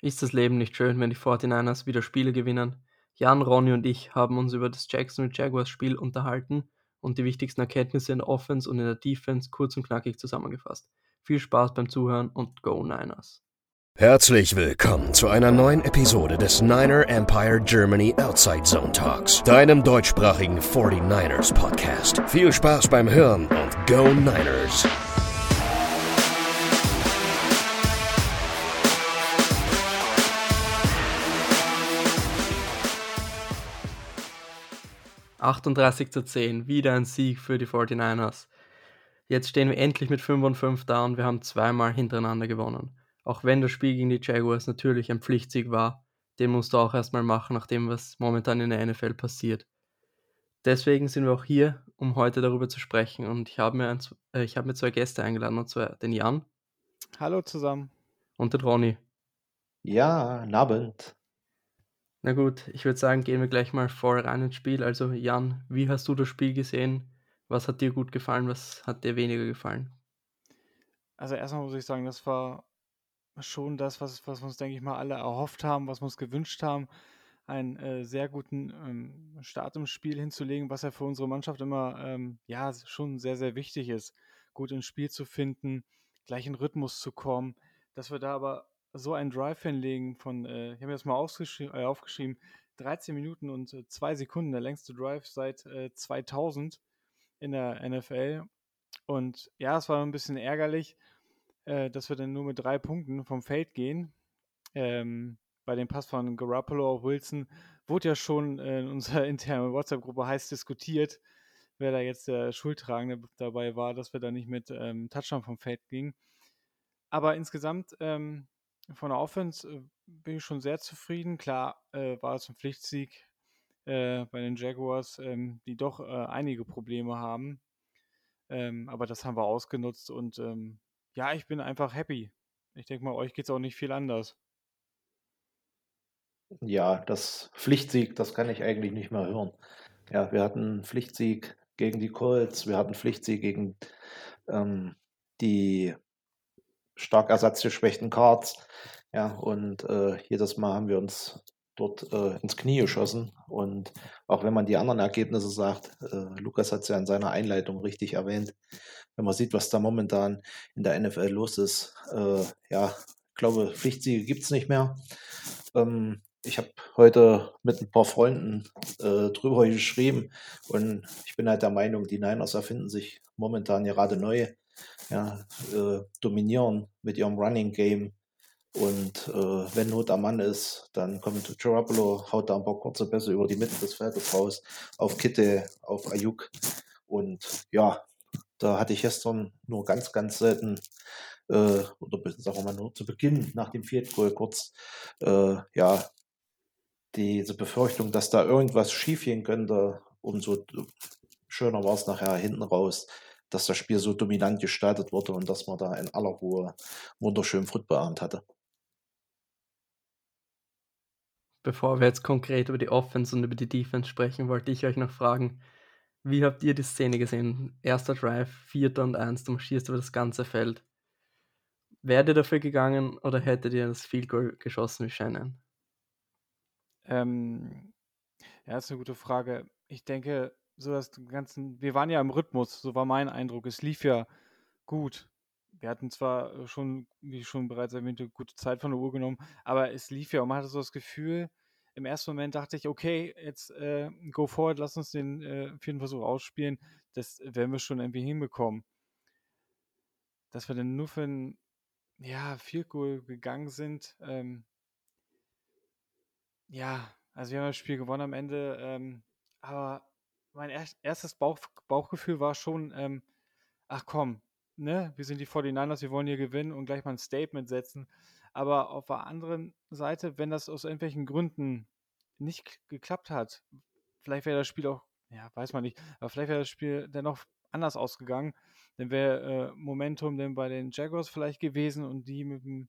Ist das Leben nicht schön, wenn die 49ers wieder Spiele gewinnen? Jan, Ronny und ich haben uns über das Jacksonville Jaguars Spiel unterhalten und die wichtigsten Erkenntnisse in der Offense und in der Defense kurz und knackig zusammengefasst. Viel Spaß beim Zuhören und Go Niners! Herzlich willkommen zu einer neuen Episode des Niner Empire Germany Outside Zone Talks, deinem deutschsprachigen 49ers Podcast. Viel Spaß beim Hören und Go Niners! 38 zu 10, wieder ein Sieg für die 49ers. Jetzt stehen wir endlich mit 5 und 5 da und wir haben zweimal hintereinander gewonnen. Auch wenn das Spiel gegen die Jaguars natürlich ein Pflichtsieg war, den musst du auch erstmal machen, nachdem was momentan in der NFL passiert. Deswegen sind wir auch hier, um heute darüber zu sprechen. Und ich habe mir, ein, äh, ich habe mir zwei Gäste eingeladen, und zwar den Jan. Hallo zusammen. Und den Ronny. Ja, Abend. Na gut, ich würde sagen, gehen wir gleich mal voll rein ins Spiel. Also Jan, wie hast du das Spiel gesehen? Was hat dir gut gefallen? Was hat dir weniger gefallen? Also erstmal muss ich sagen, das war schon das, was, was wir uns, denke ich mal, alle erhofft haben, was wir uns gewünscht haben, einen äh, sehr guten ähm, Start im Spiel hinzulegen, was ja für unsere Mannschaft immer ähm, ja schon sehr, sehr wichtig ist, gut ins Spiel zu finden, gleich in Rhythmus zu kommen, dass wir da aber so einen Drive hinlegen von, äh, ich habe mir das mal aufgeschrieben, äh, aufgeschrieben 13 Minuten und äh, 2 Sekunden, der längste Drive seit äh, 2000 in der NFL. Und ja, es war ein bisschen ärgerlich, äh, dass wir dann nur mit drei Punkten vom Feld gehen. Ähm, bei dem Pass von Garoppolo auf Wilson wurde ja schon in unserer internen WhatsApp-Gruppe heiß diskutiert, wer da jetzt der Schuldtragende dabei war, dass wir da nicht mit ähm, Touchdown vom Feld gingen. Aber insgesamt ähm, von der Offense äh, bin ich schon sehr zufrieden. Klar äh, war es ein Pflichtsieg äh, bei den Jaguars, ähm, die doch äh, einige Probleme haben. Ähm, aber das haben wir ausgenutzt und ähm, ja, ich bin einfach happy. Ich denke mal, euch geht es auch nicht viel anders. Ja, das Pflichtsieg, das kann ich eigentlich nicht mehr hören. Ja, wir hatten Pflichtsieg gegen die Colts, wir hatten Pflichtsieg gegen ähm, die stark ersatzgeschwächten Cards. Ja, und äh, jedes Mal haben wir uns dort äh, ins Knie geschossen. Und auch wenn man die anderen Ergebnisse sagt, äh, Lukas hat es ja in seiner Einleitung richtig erwähnt, wenn man sieht, was da momentan in der NFL los ist, äh, ja, ich glaube, Pflichtsiege gibt es nicht mehr. Ähm, ich habe heute mit ein paar Freunden äh, drüber geschrieben und ich bin halt der Meinung, die Niners erfinden sich momentan gerade neu ja, äh, dominieren mit ihrem Running Game. Und äh, wenn Not am Mann ist, dann kommt Garoppolo, haut da ein paar kurze Pässe über die Mitte des Feldes raus, auf Kitte, auf Ayuk. Und ja, da hatte ich gestern nur ganz, ganz selten, äh, oder sagen wir mal nur zu Beginn nach dem Field Goal kurz, äh, ja, diese Befürchtung, dass da irgendwas schiefgehen könnte, umso schöner war es nachher hinten raus dass das Spiel so dominant gestaltet wurde und dass man da in aller Ruhe wunderschön Footballabend hatte. Bevor wir jetzt konkret über die Offense und über die Defense sprechen, wollte ich euch noch fragen, wie habt ihr die Szene gesehen? Erster Drive, vierter und eins, du marschierst über das ganze Feld. Wärt ihr dafür gegangen oder hättet ihr das Field Goal geschossen wie Shannon? Ähm, ja, das ist eine gute Frage. Ich denke, so das ganzen, wir waren ja im Rhythmus, so war mein Eindruck. Es lief ja gut. Wir hatten zwar schon, wie schon bereits erwähnte, gute Zeit von der Uhr genommen, aber es lief ja und man hatte so das Gefühl, im ersten Moment dachte ich, okay, jetzt äh, go forward, lass uns den äh, vierten Versuch ausspielen. Das werden wir schon irgendwie hinbekommen. Dass wir dann nur für ein ja, Field Goal gegangen sind, ähm, ja, also wir haben das Spiel gewonnen am Ende, ähm, aber mein erstes Bauch, Bauchgefühl war schon, ähm, ach komm, ne, wir sind die 49ers, wir wollen hier gewinnen und gleich mal ein Statement setzen. Aber auf der anderen Seite, wenn das aus irgendwelchen Gründen nicht geklappt hat, vielleicht wäre das Spiel auch, ja, weiß man nicht, aber vielleicht wäre das Spiel dennoch anders ausgegangen. Dann wäre äh, Momentum dann bei den Jaguars vielleicht gewesen und die mit einem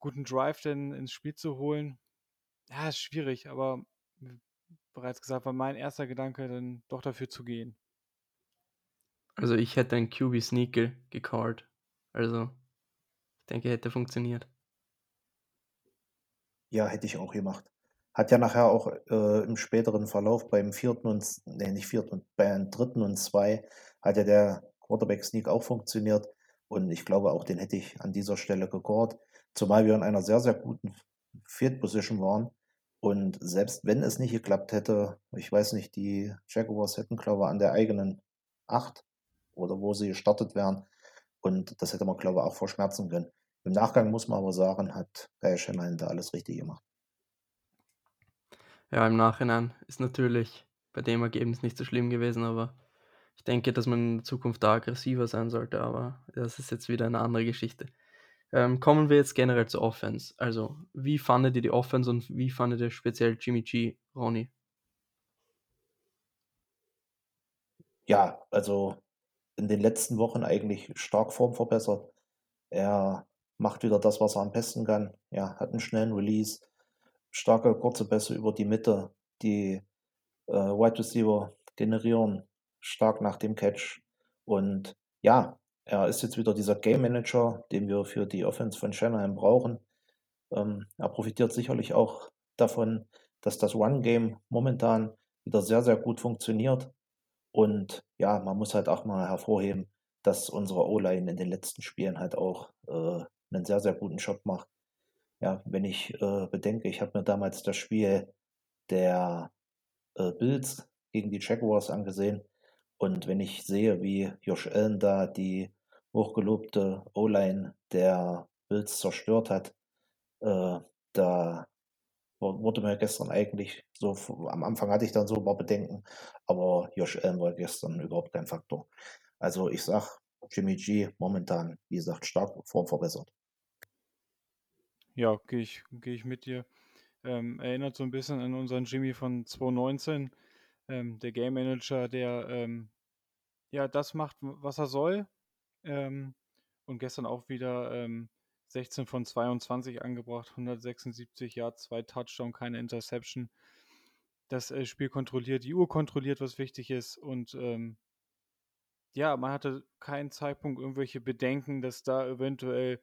guten Drive dann ins Spiel zu holen. Ja, ist schwierig, aber bereits gesagt, war mein erster Gedanke, dann doch dafür zu gehen. Also ich hätte einen QB Sneaker gecallt. Also ich denke, hätte funktioniert. Ja, hätte ich auch gemacht. Hat ja nachher auch äh, im späteren Verlauf beim vierten und, nee, nicht vierten, beim dritten und zwei hat ja der Quarterback-Sneak auch funktioniert. Und ich glaube, auch den hätte ich an dieser Stelle gecallt. Zumal wir in einer sehr, sehr guten Field Position waren. Und selbst wenn es nicht geklappt hätte, ich weiß nicht, die Jaguars hätten, glaube ich, an der eigenen 8 oder wo sie gestartet wären. Und das hätte man, glaube ich, auch verschmerzen können. Im Nachgang muss man aber sagen, hat Kyle Shanahan da alles richtig gemacht. Ja, im Nachhinein ist natürlich bei dem Ergebnis nicht so schlimm gewesen, aber ich denke, dass man in Zukunft da aggressiver sein sollte, aber das ist jetzt wieder eine andere Geschichte. Ähm, kommen wir jetzt generell zur Offense. Also, wie fandet ihr die Offense und wie fandet ihr speziell Jimmy G, Ronny? Ja, also in den letzten Wochen eigentlich stark Form verbessert. Er macht wieder das, was er am besten kann. Ja, hat einen schnellen Release, starke kurze Pässe über die Mitte, die äh, Wide Receiver generieren stark nach dem Catch. Und ja, er ist jetzt wieder dieser Game Manager, den wir für die Offense von Shanahan brauchen. Ähm, er profitiert sicherlich auch davon, dass das One-Game momentan wieder sehr, sehr gut funktioniert. Und ja, man muss halt auch mal hervorheben, dass unsere O-Line in den letzten Spielen halt auch äh, einen sehr, sehr guten Job macht. Ja, wenn ich äh, bedenke, ich habe mir damals das Spiel der äh, Bills gegen die Jaguars angesehen. Und wenn ich sehe, wie Josh Allen da die hochgelobte O-Line der Bills zerstört hat, äh, da wurde mir gestern eigentlich so, am Anfang hatte ich dann so ein paar Bedenken, aber Josh Allen war gestern überhaupt kein Faktor. Also ich sag, Jimmy G momentan, wie gesagt, stark formverbessert. Ja, gehe ich, geh ich mit dir. Ähm, erinnert so ein bisschen an unseren Jimmy von 2019, ähm, der Game Manager, der ähm, ja das macht, was er soll. Ähm, und gestern auch wieder 16 ähm, von 22 angebracht, 176 Yards, zwei Touchdown, keine Interception. Das äh, Spiel kontrolliert, die Uhr kontrolliert, was wichtig ist. Und ähm, ja, man hatte keinen Zeitpunkt irgendwelche Bedenken, dass da eventuell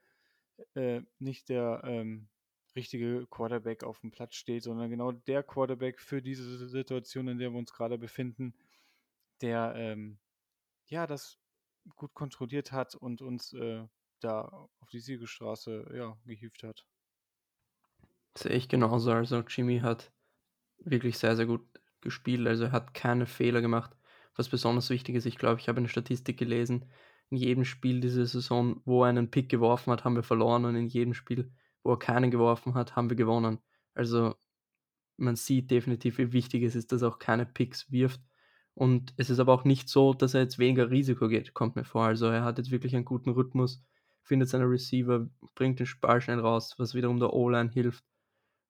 äh, nicht der ähm, richtige Quarterback auf dem Platz steht, sondern genau der Quarterback für diese Situation, in der wir uns gerade befinden, der ähm, ja das gut kontrolliert hat und uns äh, da auf die Siegestraße ja, gehievt hat. Sehe ich genauso. Also Jimmy hat wirklich sehr, sehr gut gespielt. Also er hat keine Fehler gemacht. Was besonders wichtig ist, ich glaube, ich habe eine Statistik gelesen, in jedem Spiel diese Saison, wo er einen Pick geworfen hat, haben wir verloren und in jedem Spiel, wo er keinen geworfen hat, haben wir gewonnen. Also man sieht definitiv, wie wichtig es ist, dass er auch keine Picks wirft. Und es ist aber auch nicht so, dass er jetzt weniger Risiko geht, kommt mir vor. Also er hat jetzt wirklich einen guten Rhythmus, findet seine Receiver, bringt den Ball schnell raus, was wiederum der O-Line hilft.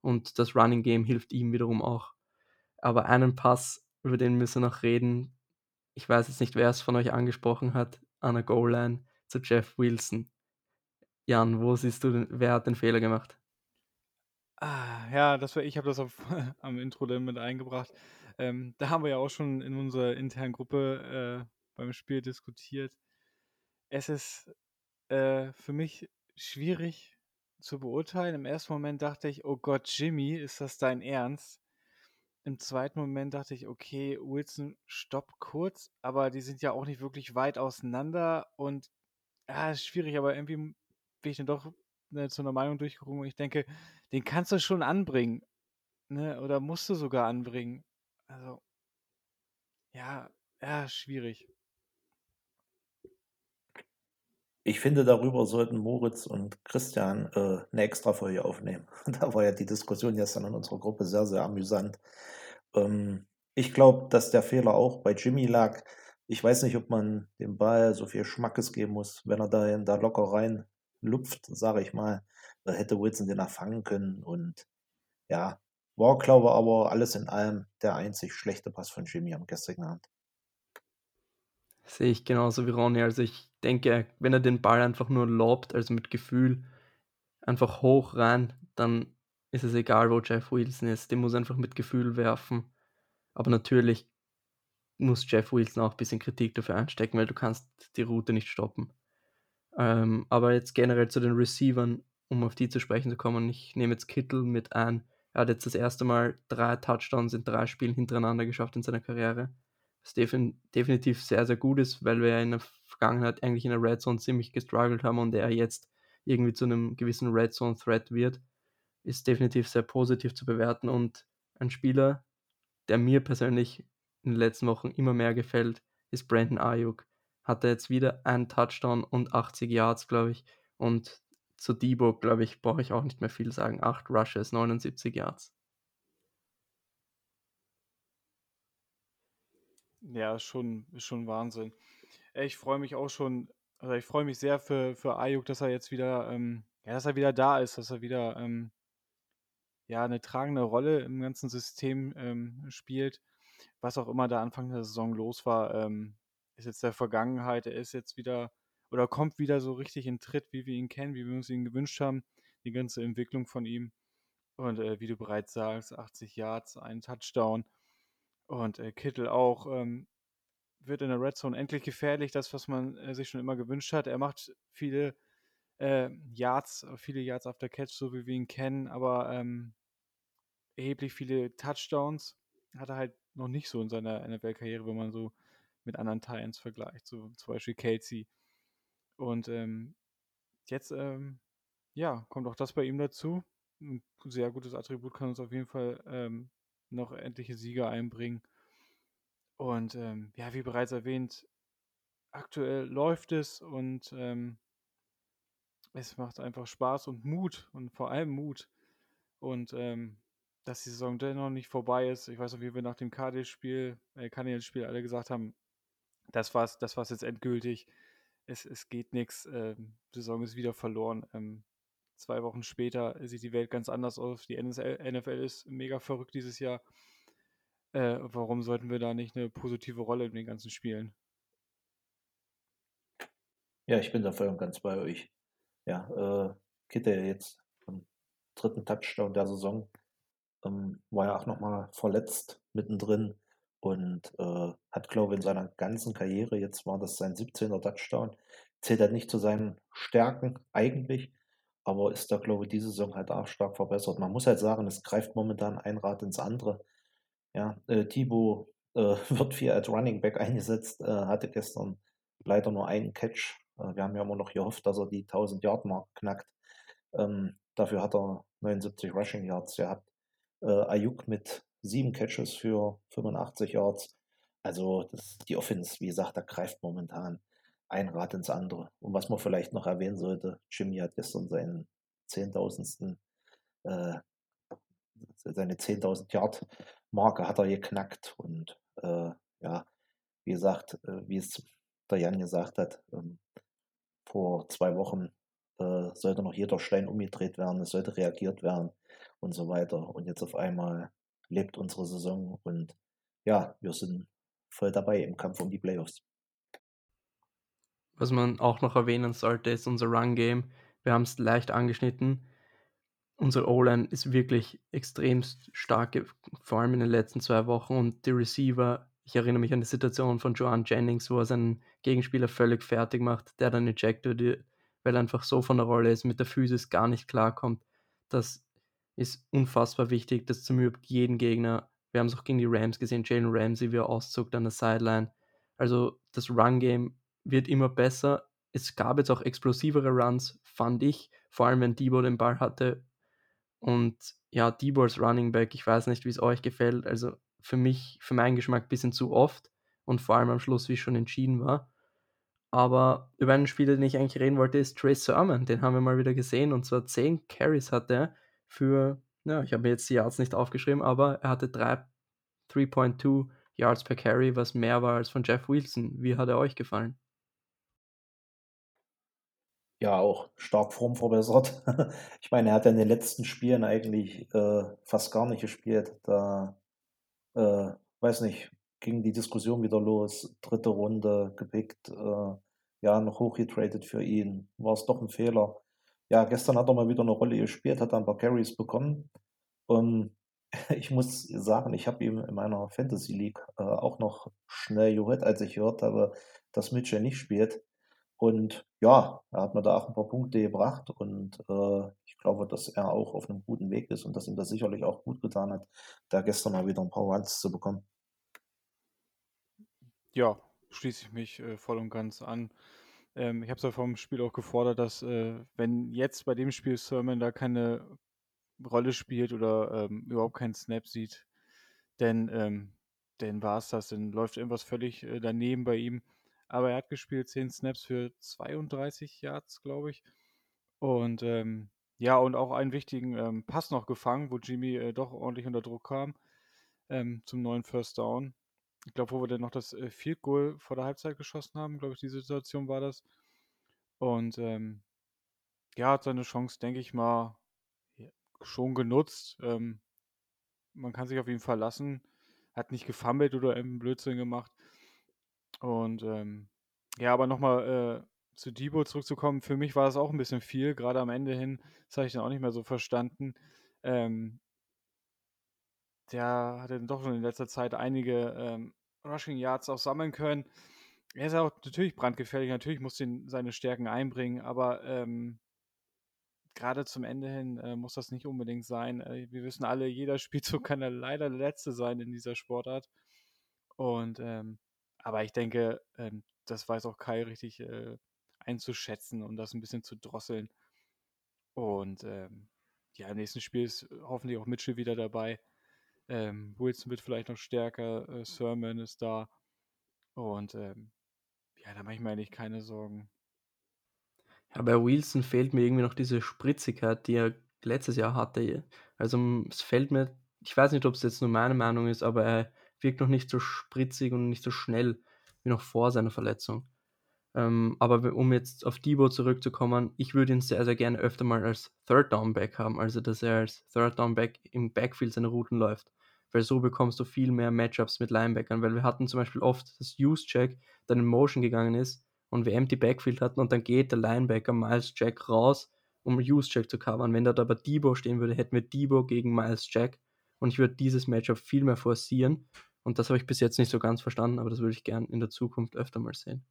Und das Running Game hilft ihm wiederum auch. Aber einen Pass, über den müssen wir noch reden. Ich weiß jetzt nicht, wer es von euch angesprochen hat, an der Goal-Line zu Jeff Wilson. Jan, wo siehst du, den, wer hat den Fehler gemacht? Ah, ja, das war ich, habe das auf, am Intro dann mit eingebracht. Ähm, da haben wir ja auch schon in unserer internen Gruppe äh, beim Spiel diskutiert. Es ist äh, für mich schwierig zu beurteilen. Im ersten Moment dachte ich, oh Gott, Jimmy, ist das dein Ernst? Im zweiten Moment dachte ich, okay, Wilson stoppt kurz, aber die sind ja auch nicht wirklich weit auseinander und ja, ist schwierig, aber irgendwie bin ich dann doch ne, zu einer Meinung durchgerungen und ich denke, den kannst du schon anbringen. Ne? Oder musst du sogar anbringen. Also, ja, ja, schwierig. Ich finde, darüber sollten Moritz und Christian äh, eine Extra-Folge aufnehmen. Da war ja die Diskussion gestern in unserer Gruppe sehr, sehr amüsant. Ähm, ich glaube, dass der Fehler auch bei Jimmy lag. Ich weiß nicht, ob man dem Ball so viel Schmackes geben muss, wenn er da, da locker rein lupft, sage ich mal. Da hätte Wilson den erfangen können. Und ja, war, glaube ich, aber alles in allem der einzig schlechte Pass von Jimmy am gestrigen Abend. Sehe ich genauso wie Ronny. Also ich denke, wenn er den Ball einfach nur lobt, also mit Gefühl, einfach hoch rein, dann ist es egal, wo Jeff Wilson ist. Den muss einfach mit Gefühl werfen. Aber natürlich muss Jeff Wilson auch ein bisschen Kritik dafür einstecken, weil du kannst die Route nicht stoppen. Ähm, aber jetzt generell zu den Receivern. um auf die zu sprechen zu kommen, ich nehme jetzt Kittel mit ein. Er hat jetzt das erste Mal drei Touchdowns in drei Spielen hintereinander geschafft in seiner Karriere. Was defin definitiv sehr, sehr gut ist, weil wir ja in der Vergangenheit eigentlich in der Red Zone ziemlich gestruggelt haben und er jetzt irgendwie zu einem gewissen Red Zone Threat wird, ist definitiv sehr positiv zu bewerten und ein Spieler, der mir persönlich in den letzten Wochen immer mehr gefällt, ist Brandon Ayuk. Hatte jetzt wieder einen Touchdown und 80 Yards, glaube ich. Und zu Debo, glaube ich, brauche ich auch nicht mehr viel sagen. 8 Rushes, 79 Yards. Ja, schon, schon Wahnsinn. Ich freue mich auch schon, also ich freue mich sehr für, für Ayuk, dass er jetzt wieder, ähm, ja, dass er wieder da ist, dass er wieder ähm, ja, eine tragende Rolle im ganzen System ähm, spielt. Was auch immer da Anfang der Saison los war, ähm, ist jetzt der Vergangenheit. Er ist jetzt wieder oder kommt wieder so richtig in Tritt, wie wir ihn kennen, wie wir uns ihn gewünscht haben. Die ganze Entwicklung von ihm. Und äh, wie du bereits sagst, 80 Yards, ein Touchdown. Und äh, Kittel auch ähm, wird in der Red Zone endlich gefährlich, das, was man äh, sich schon immer gewünscht hat. Er macht viele äh, Yards, viele Yards auf der Catch, so wie wir ihn kennen, aber ähm, erheblich viele Touchdowns hat er halt noch nicht so in seiner NFL-Karriere, wenn man so mit anderen Titans vergleicht, so zum Beispiel Kelsey. Und ähm, jetzt, ähm, ja, kommt auch das bei ihm dazu. Ein sehr gutes Attribut kann uns auf jeden Fall ähm, noch endliche Sieger einbringen. Und ähm, ja, wie bereits erwähnt, aktuell läuft es und ähm, es macht einfach Spaß und Mut und vor allem Mut. Und ähm, dass die Saison dennoch nicht vorbei ist. Ich weiß noch, wie wir nach dem Cardinals-Spiel, äh, Cardinals-Spiel alle gesagt haben, das war's, das war's jetzt endgültig. Es, es geht nichts. Ähm, Saison ist wieder verloren. Ähm, zwei Wochen später sieht die Welt ganz anders aus. Die NFL ist mega verrückt dieses Jahr. Äh, warum sollten wir da nicht eine positive Rolle in den ganzen Spielen? Ja, ich bin da voll und ganz bei euch. Ja, äh, Kitte jetzt am dritten Touchdown der Saison ähm, war ja auch nochmal verletzt mittendrin und äh, hat, glaube ich, in seiner ganzen Karriere, jetzt war das sein 17. Touchdown, zählt er nicht zu seinen Stärken eigentlich, aber ist da, glaube ich, diese Saison halt auch stark verbessert. Man muss halt sagen, es greift momentan ein Rad ins andere. Ja, äh, Thibaut äh, wird viel als Running Back eingesetzt, äh, hatte gestern leider nur einen Catch. Äh, wir haben ja immer noch gehofft, dass er die 1000-Yard-Mark knackt. Ähm, dafür hat er 79 Rushing Yards gehabt. Äh, Ayuk mit sieben Catches für 85 Yards. Also das, die Offense, wie gesagt, da greift momentan ein Rad ins andere. Und was man vielleicht noch erwähnen sollte, Jimmy hat gestern seinen 10.000. Äh, seine 10.000 Yard Marke hat er geknackt und äh, ja, wie gesagt, äh, wie es der Jan gesagt hat, ähm, vor zwei Wochen äh, sollte noch jeder Stein umgedreht werden, es sollte reagiert werden und so weiter. Und jetzt auf einmal lebt unsere Saison und ja, wir sind voll dabei im Kampf um die Playoffs. Was man auch noch erwähnen sollte, ist unser Run-Game. Wir haben es leicht angeschnitten. Unser O-Line ist wirklich extremst stark, vor allem in den letzten zwei Wochen. Und die Receiver, ich erinnere mich an die Situation von Joan Jennings, wo er seinen Gegenspieler völlig fertig macht, der dann ejected wird, weil er einfach so von der Rolle ist, mit der Physis gar nicht klarkommt. Das ist unfassbar wichtig. Das zum überhaupt jeden Gegner. Wir haben es auch gegen die Rams gesehen, Jalen Ramsey, wie er auszuckt an der Sideline. Also das Run-Game wird immer besser. Es gab jetzt auch explosivere Runs, fand ich, vor allem wenn Debo den Ball hatte. Und ja, Debo als Running Back, ich weiß nicht, wie es euch gefällt. Also für mich, für meinen Geschmack ein bisschen zu oft und vor allem am Schluss, wie es schon entschieden war. Aber über einen Spieler, den ich eigentlich reden wollte, ist Trey Sermon. Den haben wir mal wieder gesehen und zwar 10 Carries hatte er für, ja, ich habe mir jetzt die Yards nicht aufgeschrieben, aber er hatte 3.2 Yards per Carry, was mehr war als von Jeff Wilson. Wie hat er euch gefallen? Ja, auch stark formverbessert. ich meine, er hat ja in den letzten Spielen eigentlich äh, fast gar nicht gespielt. Da, äh, weiß nicht, ging die Diskussion wieder los. Dritte Runde gepickt, äh, ja, noch hochgetradet für ihn. War es doch ein Fehler? Ja, gestern hat er mal wieder eine Rolle gespielt, hat ein paar Carries bekommen. Und ich muss sagen, ich habe ihm in meiner Fantasy League äh, auch noch schnell gehört, als ich gehört habe, dass Mitchell nicht spielt. Und ja, er hat mir da auch ein paar Punkte gebracht und äh, ich glaube, dass er auch auf einem guten Weg ist und dass ihm das sicherlich auch gut getan hat, da gestern mal wieder ein paar Runs zu bekommen. Ja, schließe ich mich äh, voll und ganz an. Ähm, ich habe es ja vom Spiel auch gefordert, dass äh, wenn jetzt bei dem Spiel Sermon da keine Rolle spielt oder ähm, überhaupt keinen Snap sieht, denn ähm, dann war es das, dann läuft irgendwas völlig äh, daneben bei ihm. Aber er hat gespielt 10 Snaps für 32 Yards, glaube ich. Und ähm, ja, und auch einen wichtigen ähm, Pass noch gefangen, wo Jimmy äh, doch ordentlich unter Druck kam ähm, zum neuen First Down. Ich glaube, wo wir dann noch das äh, Field Goal vor der Halbzeit geschossen haben, glaube ich, die Situation war das. Und ähm, ja, hat seine Chance, denke ich mal, schon genutzt. Ähm, man kann sich auf ihn verlassen. Hat nicht gefummelt oder einen Blödsinn gemacht. Und ähm, ja, aber nochmal äh, zu Debo zurückzukommen, für mich war das auch ein bisschen viel, gerade am Ende hin. Das habe ich dann auch nicht mehr so verstanden. Ähm, der hat dann doch schon in letzter Zeit einige ähm, Rushing Yards auch sammeln können. Er ist auch natürlich brandgefährlich, natürlich muss er seine Stärken einbringen, aber ähm, gerade zum Ende hin äh, muss das nicht unbedingt sein. Äh, wir wissen alle, jeder Spielzug kann ja leider der letzte sein in dieser Sportart. Und ähm, aber ich denke, ähm, das weiß auch Kai richtig äh, einzuschätzen und das ein bisschen zu drosseln. Und ähm, ja, im nächsten Spiel ist hoffentlich auch Mitchell wieder dabei. Ähm, Wilson wird vielleicht noch stärker, äh, Sermon ist da. Und ähm, ja, da mache ich mir eigentlich keine Sorgen. Ja, bei Wilson fehlt mir irgendwie noch diese Spritzigkeit, die er letztes Jahr hatte. Also es fällt mir, ich weiß nicht, ob es jetzt nur meine Meinung ist, aber er wirkt noch nicht so spritzig und nicht so schnell wie noch vor seiner Verletzung. Ähm, aber um jetzt auf Debo zurückzukommen, ich würde ihn sehr, sehr gerne öfter mal als Third Down Back haben, also dass er als Third Down Back im Backfield seine Routen läuft. Weil so bekommst du viel mehr Matchups mit Linebackern, weil wir hatten zum Beispiel oft, dass Use Check dann in Motion gegangen ist und wir Empty Backfield hatten und dann geht der Linebacker Miles Jack raus, um Use Check zu covern. Wenn da aber Debo stehen würde, hätten wir Debo gegen Miles Jack und ich würde dieses Matchup viel mehr forcieren und das habe ich bis jetzt nicht so ganz verstanden, aber das würde ich gern in der Zukunft öfter mal sehen.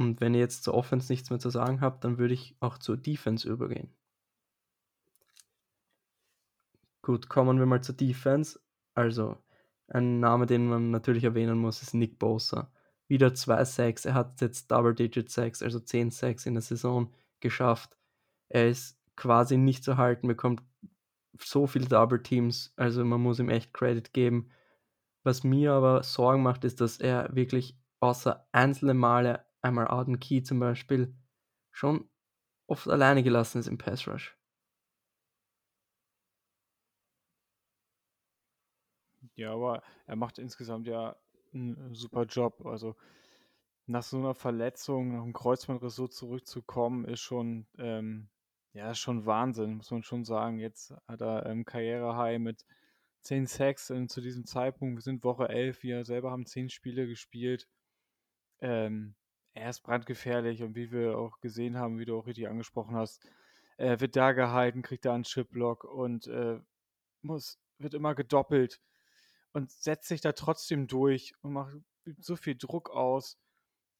Und wenn ihr jetzt zur Offense nichts mehr zu sagen habt, dann würde ich auch zur Defense übergehen. Gut, kommen wir mal zur Defense. Also, ein Name, den man natürlich erwähnen muss, ist Nick Bosa. Wieder zwei Sacks. Er hat jetzt Double-Digit Sacks, also 10 Sacks in der Saison geschafft. Er ist quasi nicht zu halten, bekommt so viele Double Teams, also man muss ihm echt Credit geben. Was mir aber Sorgen macht, ist, dass er wirklich außer einzelne Male, einmal Arden Key zum Beispiel, schon oft alleine gelassen ist im Pass Rush. Ja, aber er macht insgesamt ja einen super Job. Also nach so einer Verletzung, nach einem Kreuzbandriss so zurückzukommen, ist schon ähm, ja, ist schon Wahnsinn, muss man schon sagen. Jetzt hat er ähm, Karriere-High mit 10 Sacks äh, zu diesem Zeitpunkt. Wir sind Woche 11, wir selber haben 10 Spiele gespielt. Ähm, er ist brandgefährlich und wie wir auch gesehen haben, wie du auch richtig angesprochen hast, er wird da gehalten, kriegt da einen Chipblock und äh, muss, wird immer gedoppelt und setzt sich da trotzdem durch und macht so viel Druck aus.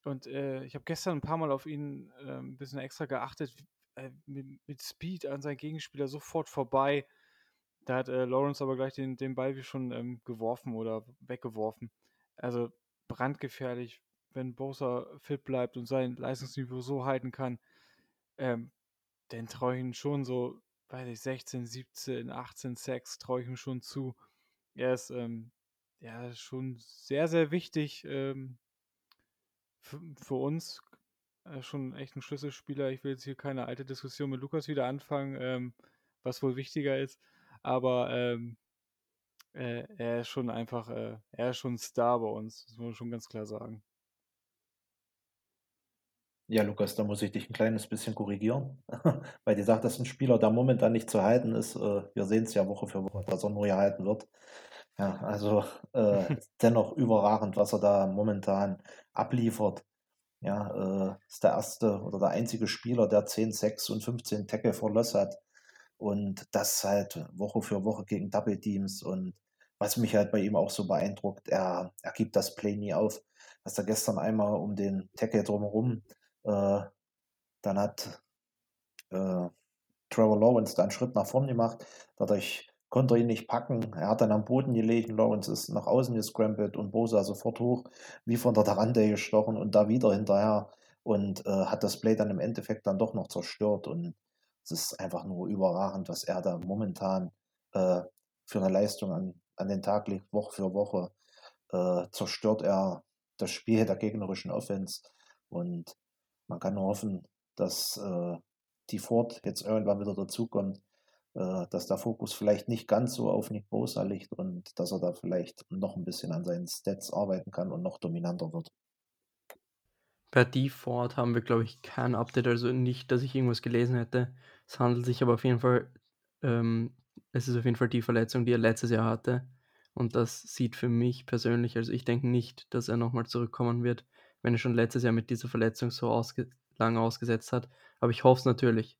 Und äh, ich habe gestern ein paar Mal auf ihn äh, ein bisschen extra geachtet, äh, mit, mit, Speed an seinen Gegenspieler sofort vorbei. Da hat äh, Lawrence aber gleich den, den Ball wie schon ähm, geworfen oder weggeworfen. Also brandgefährlich, wenn Bosa fit bleibt und sein Leistungsniveau so halten kann, ähm, dann traue ich ihm schon so, weiß ich, 16, 17, 18 Sacks traue ich ihm schon zu. Er ist ähm, ja schon sehr, sehr wichtig ähm, für uns, äh, schon echt ein Schlüsselspieler. Ich will jetzt hier keine alte Diskussion mit Lukas wieder anfangen, ähm, was wohl wichtiger ist. Aber ähm, äh, er ist schon einfach, äh, er ist schon ein Star bei uns, das muss man schon ganz klar sagen. Ja, Lukas, da muss ich dich ein kleines bisschen korrigieren, weil du sagst, dass ein Spieler, der momentan nicht zu halten ist, äh, wir sehen es ja Woche für Woche, dass er nur gehalten wird. Ja, also äh, dennoch überragend, was er da momentan abliefert. Ja, äh, ist der erste oder der einzige Spieler, der 10, 6 und 15 Tackle for Loss hat. Und das halt Woche für Woche gegen Double Teams. Und was mich halt bei ihm auch so beeindruckt, er, er gibt das Play nie auf. dass er gestern einmal um den Tackle drumherum, äh, dann hat äh, Trevor Lawrence da einen Schritt nach vorn gemacht. Dadurch konnte er ihn nicht packen. Er hat dann am Boden gelegen. Lawrence ist nach außen gescrambled und Bosa sofort hoch, wie von der Tarante gestochen und da wieder hinterher und äh, hat das Play dann im Endeffekt dann doch noch zerstört. Und es ist einfach nur überragend, was er da momentan äh, für eine Leistung an, an den Tag legt, Woche für Woche. Äh, zerstört er das Spiel der gegnerischen Offense. Und man kann nur hoffen, dass äh, die Ford jetzt irgendwann wieder dazukommt, äh, dass der Fokus vielleicht nicht ganz so auf Nick Bosa liegt und dass er da vielleicht noch ein bisschen an seinen Stats arbeiten kann und noch dominanter wird. Per Default haben wir, glaube ich, kein Update, also nicht, dass ich irgendwas gelesen hätte. Es handelt sich aber auf jeden Fall, ähm, es ist auf jeden Fall die Verletzung, die er letztes Jahr hatte. Und das sieht für mich persönlich, also ich denke nicht, dass er nochmal zurückkommen wird, wenn er schon letztes Jahr mit dieser Verletzung so ausge lange ausgesetzt hat. Aber ich hoffe es natürlich.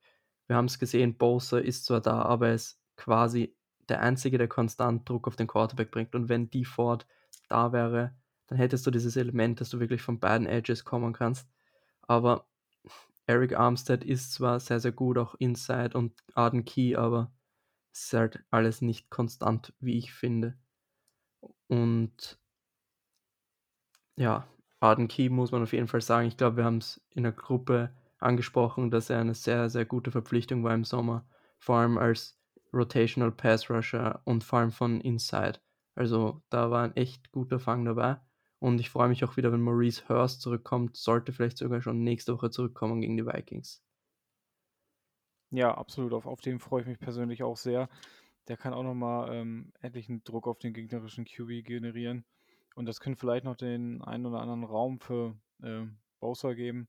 Wir haben es gesehen, Bosa ist zwar da, aber er ist quasi der Einzige, der konstant Druck auf den Quarterback bringt. Und wenn die Ford da wäre, dann hättest du dieses Element, dass du wirklich von beiden Edges kommen kannst. Aber Eric Armstead ist zwar sehr, sehr gut, auch Inside und Arden Key, aber es ist halt alles nicht konstant, wie ich finde. Und ja, Arden Key muss man auf jeden Fall sagen. Ich glaube, wir haben es in der Gruppe angesprochen, dass er eine sehr, sehr gute Verpflichtung war im Sommer. Vor allem als Rotational Pass Rusher und vor allem von Inside. Also da war ein echt guter Fang dabei. Und ich freue mich auch wieder, wenn Maurice Hurst zurückkommt. Sollte vielleicht sogar schon nächste Woche zurückkommen gegen die Vikings. Ja, absolut. Auf, auf den freue ich mich persönlich auch sehr. Der kann auch nochmal ähm, endlich einen Druck auf den gegnerischen QB generieren. Und das könnte vielleicht noch den einen oder anderen Raum für äh, Bowser geben.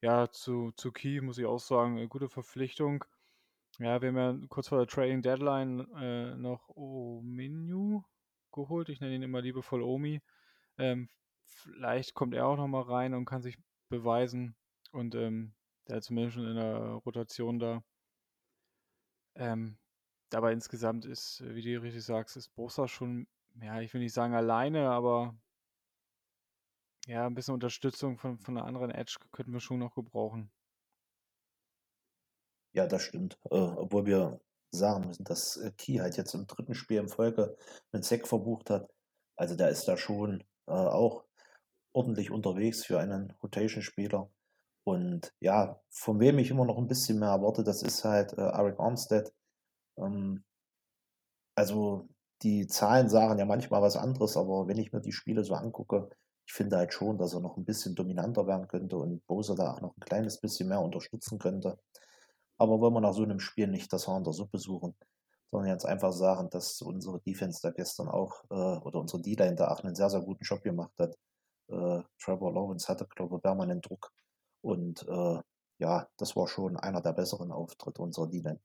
Ja, zu, zu Key muss ich auch sagen, eine gute Verpflichtung. Ja, wir haben ja kurz vor der Trading Deadline äh, noch Ominu geholt. Ich nenne ihn immer liebevoll Omi. Ähm, vielleicht kommt er auch nochmal rein und kann sich beweisen. Und ähm, der ist zumindest schon in der Rotation da. Ähm, aber insgesamt ist, wie du richtig sagst, ist Bosa schon, ja, ich will nicht sagen alleine, aber ja, ein bisschen Unterstützung von, von einer anderen Edge könnten wir schon noch gebrauchen. Ja, das stimmt. Äh, obwohl wir sagen müssen, dass äh, Key halt jetzt im dritten Spiel in Folge einen Sack verbucht hat. Also der ist da schon äh, auch ordentlich unterwegs für einen Rotation-Spieler. Und ja, von wem ich immer noch ein bisschen mehr erwarte, das ist halt äh, Eric Armstead. Ähm, also die Zahlen sagen ja manchmal was anderes, aber wenn ich mir die Spiele so angucke, ich finde halt schon, dass er noch ein bisschen dominanter werden könnte und Bose da auch noch ein kleines bisschen mehr unterstützen könnte. Aber wollen wir nach so einem Spiel nicht das Haar in der Suppe suchen, sondern jetzt einfach sagen, dass unsere Defense da gestern auch, äh, oder unsere D-Line da auch einen sehr, sehr guten Job gemacht hat. Äh, Trevor Lawrence hatte, glaube ich, permanent Druck. Und äh, ja, das war schon einer der besseren Auftritte unserer D-Line.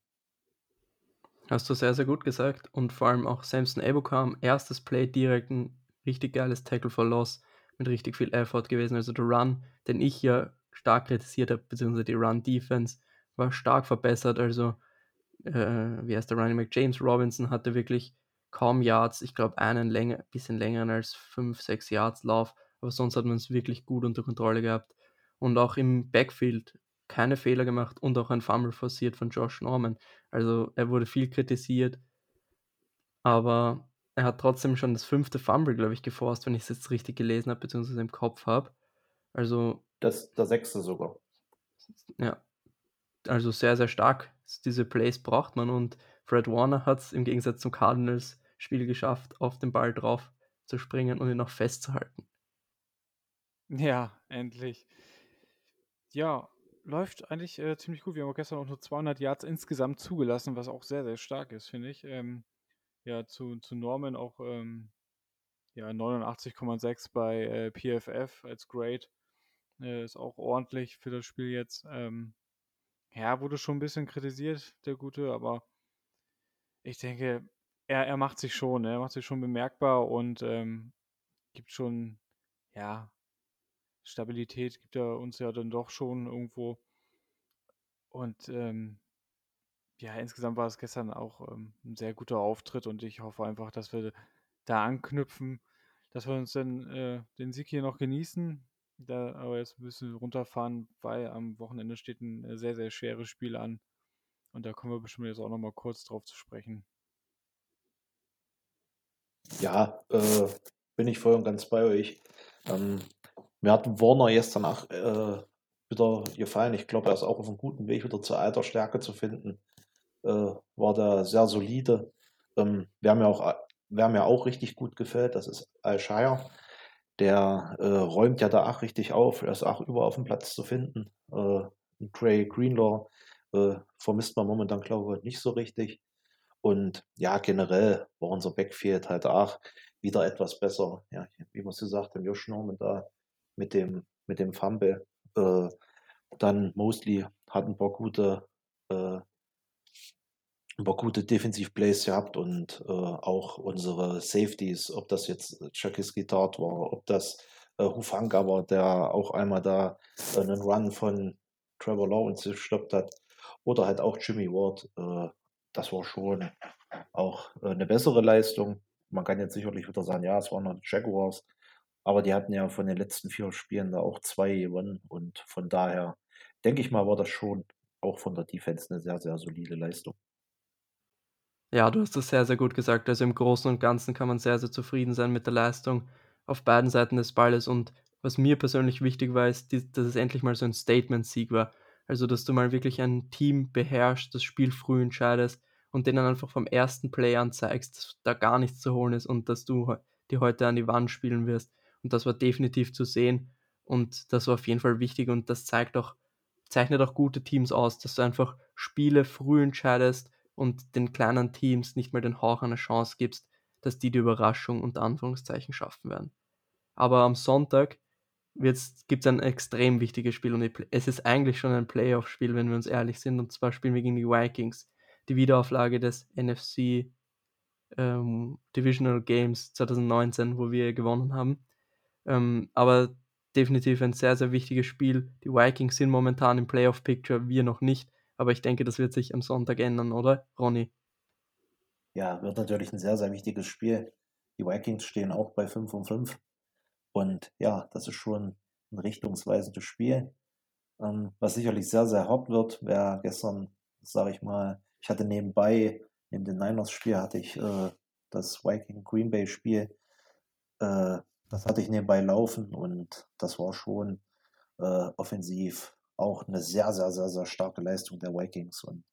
Hast du sehr, sehr gut gesagt. Und vor allem auch Samson Ebukam, erstes Play direkt ein richtig geiles Tackle for Loss mit richtig viel Effort gewesen. Also der Run, den ich ja stark kritisiert habe, beziehungsweise die Run-Defense, war stark verbessert. Also, äh, wie heißt der Running Back? James Robinson hatte wirklich kaum Yards. Ich glaube, einen länger, bisschen längeren als 5, 6 Yards Lauf. Aber sonst hat man es wirklich gut unter Kontrolle gehabt. Und auch im Backfield keine Fehler gemacht und auch ein Fumble forciert von Josh Norman. Also er wurde viel kritisiert, aber er hat trotzdem schon das fünfte Fumble, glaube ich, geforst, wenn ich es jetzt richtig gelesen habe, beziehungsweise im Kopf habe. Also. Das, der sechste sogar. Ja. Also sehr, sehr stark. Diese Plays braucht man und Fred Warner hat es im Gegensatz zum Cardinals-Spiel geschafft, auf den Ball drauf zu springen und ihn noch festzuhalten. Ja, endlich. Ja, läuft eigentlich äh, ziemlich gut. Wir haben gestern auch nur 200 Yards insgesamt zugelassen, was auch sehr, sehr stark ist, finde ich. Ähm, ja, zu, zu Norman auch ähm, ja, 89,6 bei äh, PFF als Grade. Äh, ist auch ordentlich für das Spiel jetzt. Ähm, ja, wurde schon ein bisschen kritisiert, der Gute, aber ich denke, er, er macht sich schon, er macht sich schon bemerkbar und ähm, gibt schon, ja, Stabilität gibt er uns ja dann doch schon irgendwo. Und ähm, ja, insgesamt war es gestern auch ähm, ein sehr guter Auftritt und ich hoffe einfach, dass wir da anknüpfen, dass wir uns dann äh, den Sieg hier noch genießen. Da aber jetzt ein bisschen runterfahren, weil am Wochenende steht ein äh, sehr, sehr schweres Spiel an. Und da kommen wir bestimmt jetzt auch noch mal kurz drauf zu sprechen. Ja, äh, bin ich voll und ganz bei euch. Ähm, mir hat Warner gestern auch äh, wieder gefallen. Ich glaube, er ist auch auf einem guten Weg, wieder zur alter Stärke zu finden. Äh, war da sehr solide. Ähm, wer, mir auch, wer mir auch richtig gut gefällt, das ist Al Shire. Der äh, räumt ja da auch richtig auf. Er ist auch überall auf dem Platz zu finden. Äh, Trey Greenlaw äh, vermisst man momentan, glaube ich, nicht so richtig. Und ja, generell war unser Backfield halt auch wieder etwas besser. Ja, wie man es gesagt hat, Josh Norman da mit dem, mit dem Fumble. Äh, dann Mostly hat ein paar gute, äh, ein paar gute Defensiv-Plays gehabt und äh, auch unsere Safeties, ob das jetzt Chucky's Tart war, ob das äh, Hufanga war, der auch einmal da äh, einen Run von Trevor Lawrence gestoppt hat, oder halt auch Jimmy Ward. Äh, das war schon auch äh, eine bessere Leistung. Man kann jetzt sicherlich wieder sagen, ja, es waren noch die Jaguars, aber die hatten ja von den letzten vier Spielen da auch zwei gewonnen und von daher denke ich mal, war das schon auch von der Defense eine sehr, sehr solide Leistung. Ja, du hast das sehr, sehr gut gesagt. Also im Großen und Ganzen kann man sehr, sehr zufrieden sein mit der Leistung auf beiden Seiten des Balles. Und was mir persönlich wichtig war, ist, dass es endlich mal so ein Statement-Sieg war. Also, dass du mal wirklich ein Team beherrschst, das Spiel früh entscheidest und denen einfach vom ersten Play an zeigst, dass da gar nichts zu holen ist und dass du die heute an die Wand spielen wirst. Und das war definitiv zu sehen und das war auf jeden Fall wichtig und das zeigt auch, zeichnet auch gute Teams aus, dass du einfach Spiele früh entscheidest und den kleinen Teams nicht mal den Hauch einer Chance gibst, dass die die Überraschung unter Anführungszeichen schaffen werden. Aber am Sonntag gibt es ein extrem wichtiges Spiel und es ist eigentlich schon ein Playoff-Spiel, wenn wir uns ehrlich sind. Und zwar spielen wir gegen die Vikings, die Wiederauflage des NFC ähm, Divisional Games 2019, wo wir gewonnen haben. Ähm, aber definitiv ein sehr, sehr wichtiges Spiel. Die Vikings sind momentan im Playoff-Picture, wir noch nicht. Aber ich denke, das wird sich am Sonntag ändern, oder, Ronny? Ja, wird natürlich ein sehr, sehr wichtiges Spiel. Die Vikings stehen auch bei 5 und 5. Und ja, das ist schon ein richtungsweisendes Spiel. Ähm, was sicherlich sehr, sehr hart wird, wer gestern, sage ich mal, ich hatte nebenbei, neben dem Niners-Spiel hatte ich äh, das Viking Green Bay-Spiel, äh, das hatte ich nebenbei laufen und das war schon äh, offensiv auch eine sehr, sehr, sehr, sehr starke Leistung der Vikings. Und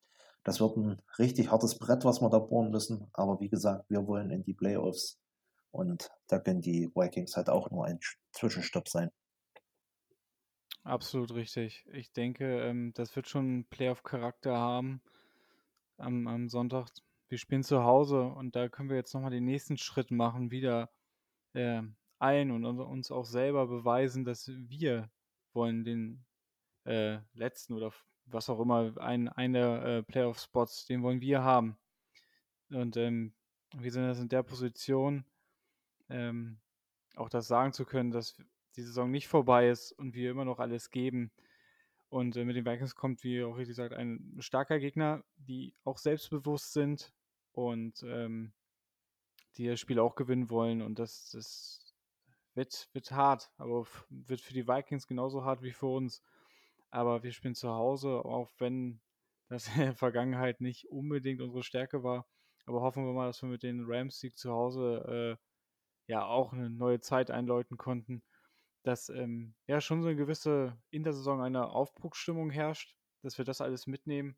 das wird ein richtig hartes Brett, was wir da bohren müssen. Aber wie gesagt, wir wollen in die Playoffs und da können die Vikings halt auch nur ein Zwischenstopp sein. Absolut richtig. Ich denke, ähm, das wird schon Playoff-Charakter haben am, am Sonntag. Wir spielen zu Hause und da können wir jetzt nochmal den nächsten Schritt machen, wieder äh, ein und uns auch selber beweisen, dass wir wollen den äh, letzten oder was auch immer, einen, einen der äh, Playoff-Spots, den wollen wir haben. Und ähm, wir sind jetzt in der Position, ähm, auch das sagen zu können, dass die Saison nicht vorbei ist und wir immer noch alles geben. Und äh, mit den Vikings kommt, wie auch richtig sagt, ein starker Gegner, die auch selbstbewusst sind und ähm, die das Spiel auch gewinnen wollen. Und das, das wird, wird hart, aber wird für die Vikings genauso hart wie für uns. Aber wir spielen zu Hause, auch wenn das in der Vergangenheit nicht unbedingt unsere Stärke war. Aber hoffen wir mal, dass wir mit den Rams-Sieg zu Hause äh, ja auch eine neue Zeit einläuten konnten, dass ähm, ja schon so eine gewisse Intersaison eine Aufbruchsstimmung herrscht, dass wir das alles mitnehmen.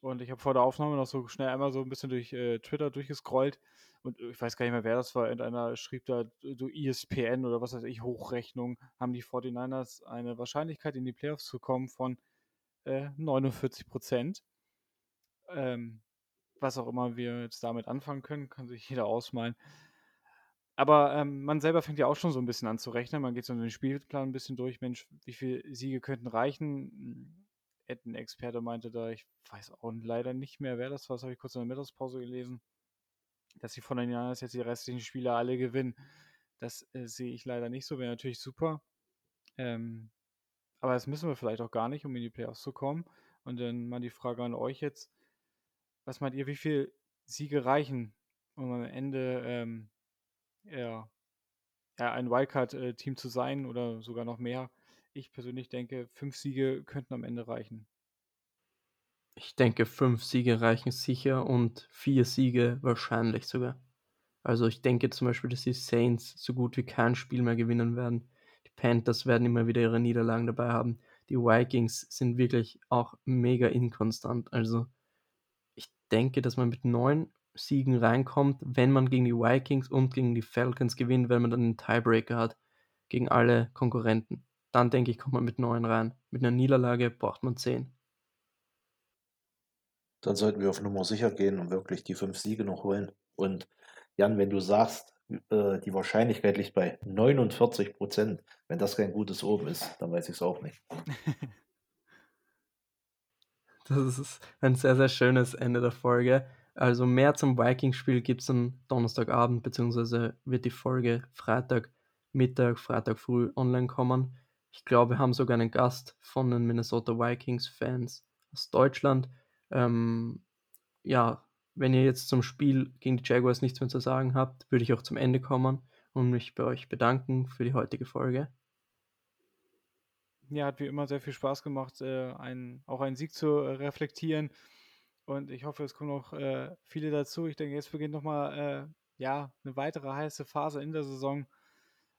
Und ich habe vor der Aufnahme noch so schnell einmal so ein bisschen durch äh, Twitter durchgescrollt und ich weiß gar nicht mehr, wer das war. Irgendeiner schrieb da, du ESPN oder was weiß ich, Hochrechnung, haben die 49ers eine Wahrscheinlichkeit in die Playoffs zu kommen von äh, 49 Prozent. Ähm, was auch immer wir jetzt damit anfangen können, kann sich jeder ausmalen. Aber ähm, man selber fängt ja auch schon so ein bisschen an zu rechnen. Man geht so den Spielplan ein bisschen durch. Mensch, wie viele Siege könnten reichen? Ein Experte meinte da, ich weiß auch leider nicht mehr, wer das war. Das habe ich kurz in der Mittagspause gelesen, dass sie von den Jahren jetzt die restlichen Spiele alle gewinnen. Das äh, sehe ich leider nicht so. Wäre natürlich super. Ähm, aber das müssen wir vielleicht auch gar nicht, um in die Playoffs zu kommen. Und dann mal die Frage an euch jetzt. Was meint ihr, wie viele Siege reichen, um am Ende ähm, ja, ein Wildcard-Team zu sein oder sogar noch mehr. Ich persönlich denke, fünf Siege könnten am Ende reichen. Ich denke, fünf Siege reichen sicher und vier Siege wahrscheinlich sogar. Also ich denke zum Beispiel, dass die Saints so gut wie kein Spiel mehr gewinnen werden. Die Panthers werden immer wieder ihre Niederlagen dabei haben. Die Vikings sind wirklich auch mega inkonstant. Also ich denke, dass man mit neun Siegen reinkommt, wenn man gegen die Vikings und gegen die Falcons gewinnt, wenn man dann einen Tiebreaker hat gegen alle Konkurrenten. Dann denke ich, kommt man mit neun rein. Mit einer Niederlage braucht man zehn. Dann sollten wir auf Nummer sicher gehen und wirklich die fünf Siege noch holen. Und Jan, wenn du sagst, äh, die Wahrscheinlichkeit liegt bei 49 Prozent, wenn das kein gutes Oben ist, dann weiß ich es auch nicht. das ist ein sehr, sehr schönes Ende der Folge. Also mehr zum Vikings-Spiel gibt es am Donnerstagabend, beziehungsweise wird die Folge Freitag Mittag, Freitag früh online kommen. Ich glaube, wir haben sogar einen Gast von den Minnesota Vikings-Fans aus Deutschland. Ähm, ja, wenn ihr jetzt zum Spiel gegen die Jaguars nichts mehr zu sagen habt, würde ich auch zum Ende kommen und mich bei euch bedanken für die heutige Folge. Ja, hat wie immer sehr viel Spaß gemacht, äh, ein, auch einen Sieg zu äh, reflektieren. Und ich hoffe, es kommen noch äh, viele dazu. Ich denke, jetzt beginnt nochmal äh, ja, eine weitere heiße Phase in der Saison.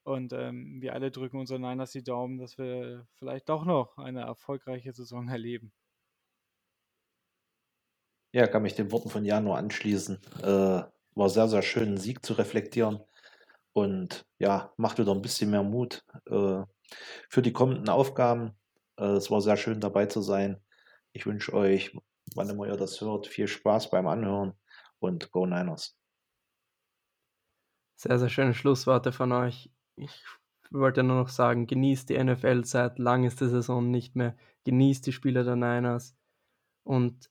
Und ähm, wir alle drücken unseren Niners die Daumen, dass wir vielleicht doch noch eine erfolgreiche Saison erleben. Ja, kann mich den Worten von Jan nur anschließen. Äh, war sehr, sehr schön, einen Sieg zu reflektieren. Und ja, macht wieder ein bisschen mehr Mut äh, für die kommenden Aufgaben. Äh, es war sehr schön dabei zu sein. Ich wünsche euch, wann immer ihr das hört, viel Spaß beim Anhören und Go Niners. Sehr, sehr schöne Schlussworte von euch. Ich wollte nur noch sagen, genießt die NFL-Zeit, lang ist die Saison nicht mehr, genießt die Spiele der Niners und